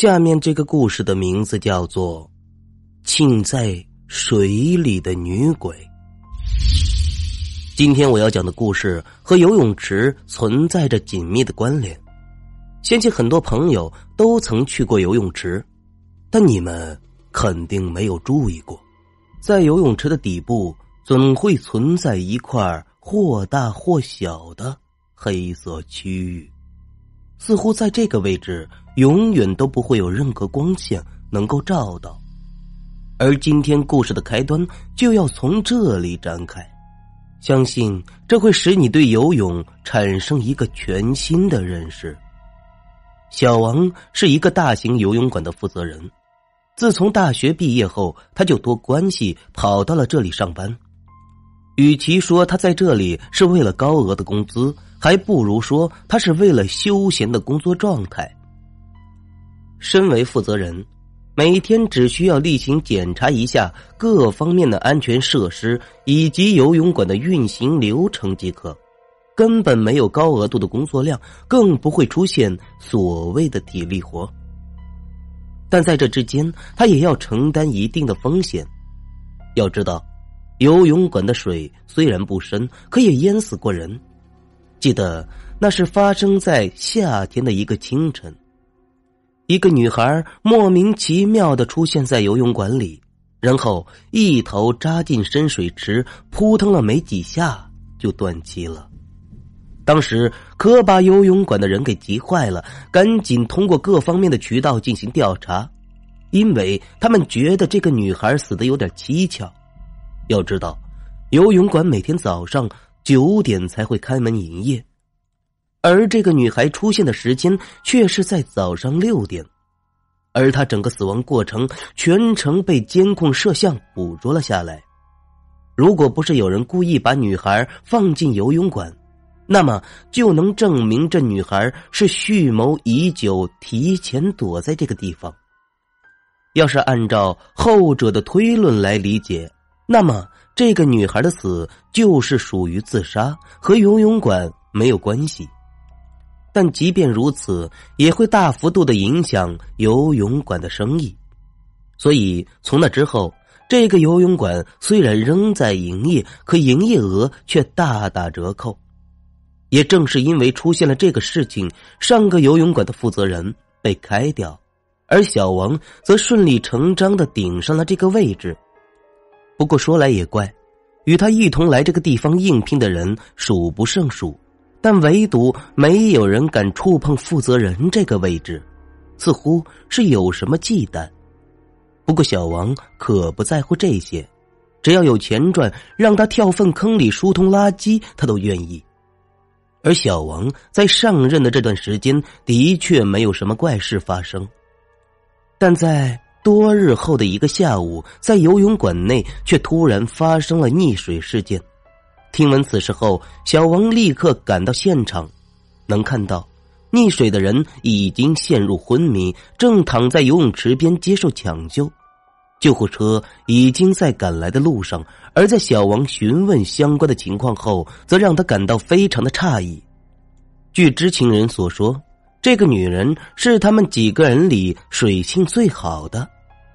下面这个故事的名字叫做《浸在水里的女鬼》。今天我要讲的故事和游泳池存在着紧密的关联。相信很多朋友都曾去过游泳池，但你们肯定没有注意过，在游泳池的底部总会存在一块或大或小的黑色区域。似乎在这个位置，永远都不会有任何光线能够照到，而今天故事的开端就要从这里展开。相信这会使你对游泳产生一个全新的认识。小王是一个大型游泳馆的负责人，自从大学毕业后，他就托关系跑到了这里上班。与其说他在这里是为了高额的工资，还不如说他是为了休闲的工作状态。身为负责人，每天只需要例行检查一下各方面的安全设施以及游泳馆的运行流程即可，根本没有高额度的工作量，更不会出现所谓的体力活。但在这之间，他也要承担一定的风险。要知道。游泳馆的水虽然不深，可也淹死过人。记得那是发生在夏天的一个清晨，一个女孩莫名其妙的出现在游泳馆里，然后一头扎进深水池，扑腾了没几下就断气了。当时可把游泳馆的人给急坏了，赶紧通过各方面的渠道进行调查，因为他们觉得这个女孩死的有点蹊跷。要知道，游泳馆每天早上九点才会开门营业，而这个女孩出现的时间却是在早上六点，而她整个死亡过程全程被监控摄像捕捉了下来。如果不是有人故意把女孩放进游泳馆，那么就能证明这女孩是蓄谋已久，提前躲在这个地方。要是按照后者的推论来理解。那么，这个女孩的死就是属于自杀，和游泳馆没有关系。但即便如此，也会大幅度的影响游泳馆的生意。所以，从那之后，这个游泳馆虽然仍在营业，可营业额却大打折扣。也正是因为出现了这个事情，上个游泳馆的负责人被开掉，而小王则顺理成章的顶上了这个位置。不过说来也怪，与他一同来这个地方应聘的人数不胜数，但唯独没有人敢触碰负责人这个位置，似乎是有什么忌惮。不过小王可不在乎这些，只要有钱赚，让他跳粪坑里疏通垃圾，他都愿意。而小王在上任的这段时间，的确没有什么怪事发生，但在。多日后的一个下午，在游泳馆内却突然发生了溺水事件。听闻此事后，小王立刻赶到现场，能看到溺水的人已经陷入昏迷，正躺在游泳池边接受抢救。救护车已经在赶来的路上，而在小王询问相关的情况后，则让他感到非常的诧异。据知情人所说。这个女人是他们几个人里水性最好的，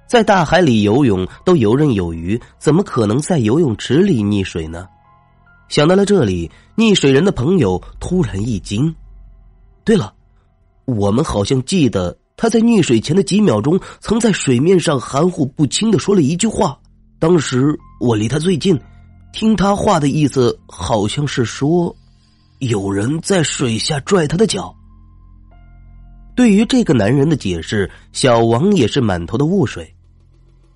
在大海里游泳都游刃有余，怎么可能在游泳池里溺水呢？想到了这里，溺水人的朋友突然一惊。对了，我们好像记得他在溺水前的几秒钟，曾在水面上含糊不清的说了一句话。当时我离他最近，听他话的意思好像是说，有人在水下拽他的脚。对于这个男人的解释，小王也是满头的雾水。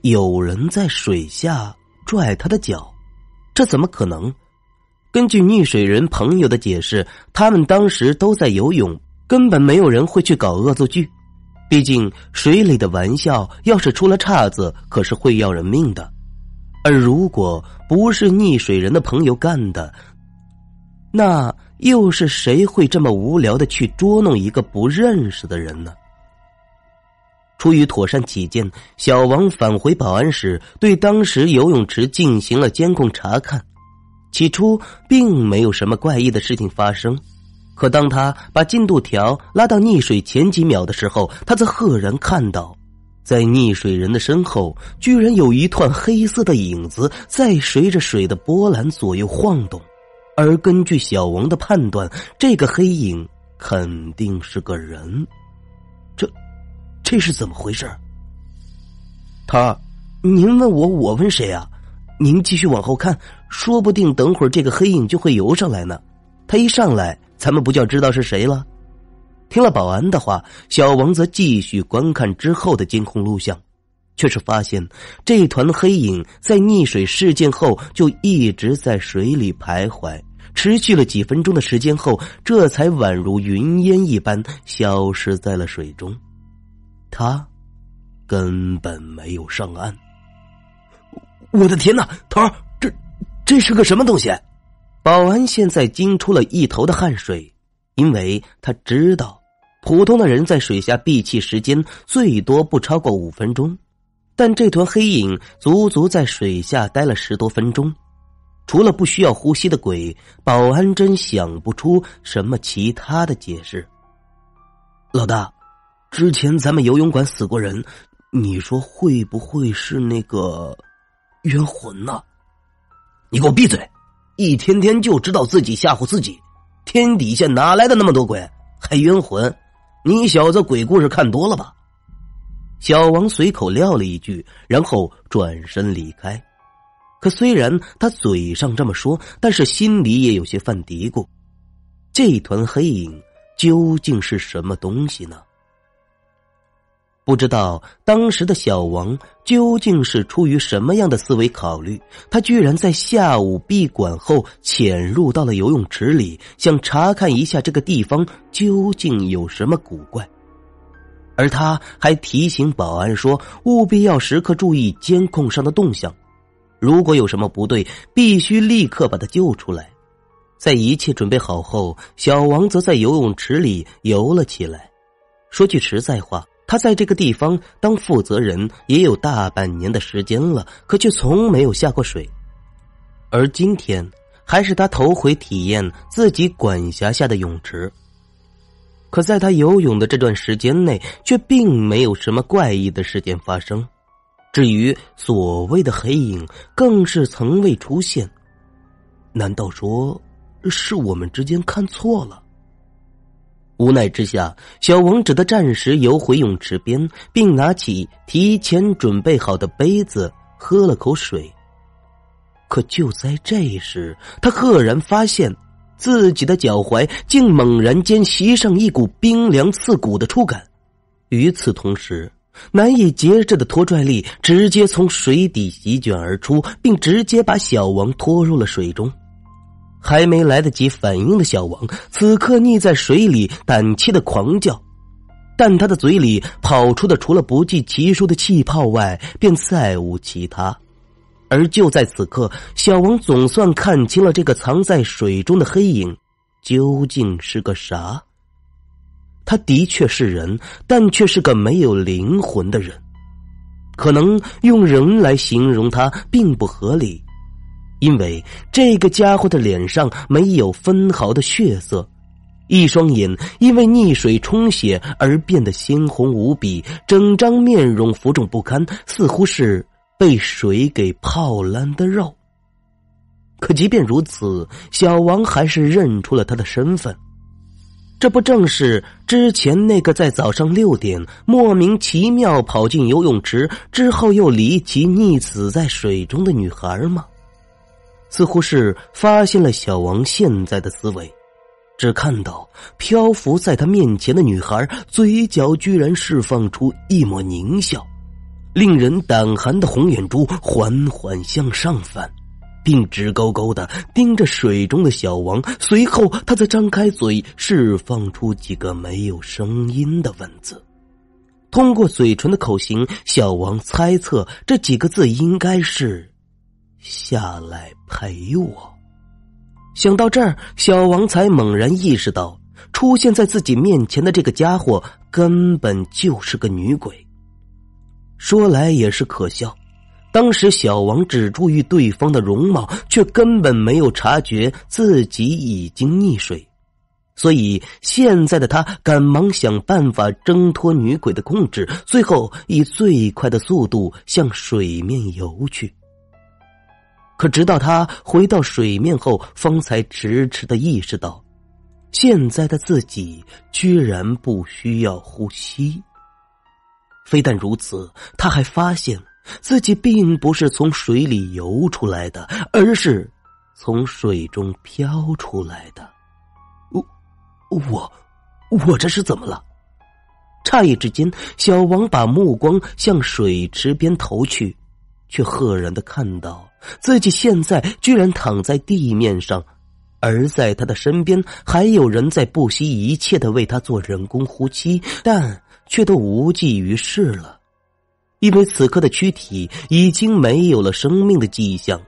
有人在水下拽他的脚，这怎么可能？根据溺水人朋友的解释，他们当时都在游泳，根本没有人会去搞恶作剧。毕竟水里的玩笑，要是出了岔子，可是会要人命的。而如果不是溺水人的朋友干的，那……又是谁会这么无聊的去捉弄一个不认识的人呢？出于妥善起见，小王返回保安室，对当时游泳池进行了监控查看。起初并没有什么怪异的事情发生，可当他把进度条拉到溺水前几秒的时候，他则赫然看到，在溺水人的身后，居然有一团黑色的影子在随着水的波澜左右晃动。而根据小王的判断，这个黑影肯定是个人。这，这是怎么回事？他，您问我，我问谁啊？您继续往后看，说不定等会儿这个黑影就会游上来呢。他一上来。咱们不就知道是谁了？听了保安的话，小王则继续观看之后的监控录像，却是发现这团黑影在溺水事件后就一直在水里徘徊，持续了几分钟的时间后，这才宛如云烟一般消失在了水中。他根本没有上岸。我的天哪，头儿，这这是个什么东西？保安现在惊出了一头的汗水，因为他知道，普通的人在水下闭气时间最多不超过五分钟，但这团黑影足足在水下待了十多分钟。除了不需要呼吸的鬼，保安真想不出什么其他的解释。老大，之前咱们游泳馆死过人，你说会不会是那个冤魂呢？你给我闭嘴！一天天就知道自己吓唬自己，天底下哪来的那么多鬼？还冤魂？你小子鬼故事看多了吧？小王随口撂了一句，然后转身离开。可虽然他嘴上这么说，但是心里也有些犯嘀咕：这团黑影究竟是什么东西呢？不知道当时的小王究竟是出于什么样的思维考虑，他居然在下午闭馆后潜入到了游泳池里，想查看一下这个地方究竟有什么古怪。而他还提醒保安说，务必要时刻注意监控上的动向，如果有什么不对，必须立刻把他救出来。在一切准备好后，小王则在游泳池里游了起来。说句实在话。他在这个地方当负责人也有大半年的时间了，可却从没有下过水。而今天还是他头回体验自己管辖下的泳池。可在他游泳的这段时间内，却并没有什么怪异的事件发生。至于所谓的黑影，更是从未出现。难道说是我们之间看错了？无奈之下，小王只得暂时游回泳池边，并拿起提前准备好的杯子喝了口水。可就在这时，他赫然发现自己的脚踝竟猛然间袭上一股冰凉刺骨的触感。与此同时，难以节制的拖拽力直接从水底席卷而出，并直接把小王拖入了水中。还没来得及反应的小王，此刻溺在水里，胆怯的狂叫，但他的嘴里跑出的除了不计其数的气泡外，便再无其他。而就在此刻，小王总算看清了这个藏在水中的黑影究竟是个啥。他的确是人，但却是个没有灵魂的人。可能用人来形容他并不合理。因为这个家伙的脸上没有分毫的血色，一双眼因为溺水充血而变得鲜红无比，整张面容浮肿不堪，似乎是被水给泡烂的肉。可即便如此，小王还是认出了他的身份，这不正是之前那个在早上六点莫名其妙跑进游泳池之后又离奇溺死在水中的女孩吗？似乎是发现了小王现在的思维，只看到漂浮在他面前的女孩嘴角居然释放出一抹狞笑，令人胆寒的红眼珠缓缓向上翻，并直勾勾的盯着水中的小王。随后，他则张开嘴，释放出几个没有声音的文字。通过嘴唇的口型，小王猜测这几个字应该是。下来陪我。想到这儿，小王才猛然意识到，出现在自己面前的这个家伙根本就是个女鬼。说来也是可笑，当时小王只注意对方的容貌，却根本没有察觉自己已经溺水。所以现在的他赶忙想办法挣脱女鬼的控制，最后以最快的速度向水面游去。可直到他回到水面后，方才迟迟的意识到，现在的自己居然不需要呼吸。非但如此，他还发现自己并不是从水里游出来的，而是从水中飘出来的。我，我，我这是怎么了？诧异之间，小王把目光向水池边投去，却赫然的看到。自己现在居然躺在地面上，而在他的身边还有人在不惜一切的为他做人工呼吸，但却都无济于事了，因为此刻的躯体已经没有了生命的迹象，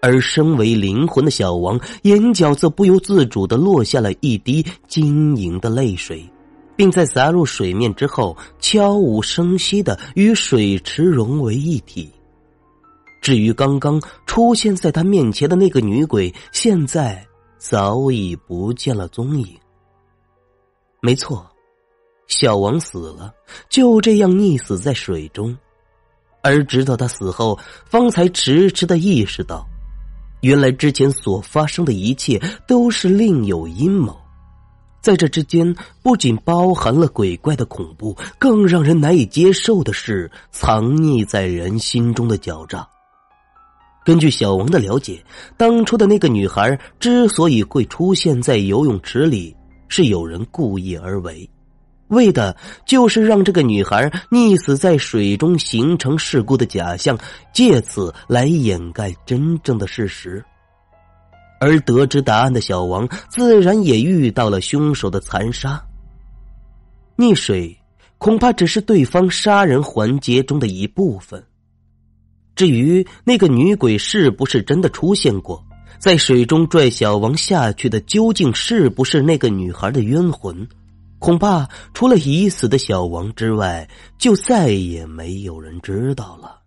而身为灵魂的小王眼角则不由自主的落下了一滴晶莹的泪水，并在洒入水面之后悄无声息的与水池融为一体。至于刚刚出现在他面前的那个女鬼，现在早已不见了踪影。没错，小王死了，就这样溺死在水中。而直到他死后，方才迟迟的意识到，原来之前所发生的一切都是另有阴谋。在这之间，不仅包含了鬼怪的恐怖，更让人难以接受的是藏匿在人心中的狡诈。根据小王的了解，当初的那个女孩之所以会出现在游泳池里，是有人故意而为，为的就是让这个女孩溺死在水中形成事故的假象，借此来掩盖真正的事实。而得知答案的小王，自然也遇到了凶手的残杀。溺水恐怕只是对方杀人环节中的一部分。至于那个女鬼是不是真的出现过，在水中拽小王下去的究竟是不是那个女孩的冤魂，恐怕除了已死的小王之外，就再也没有人知道了。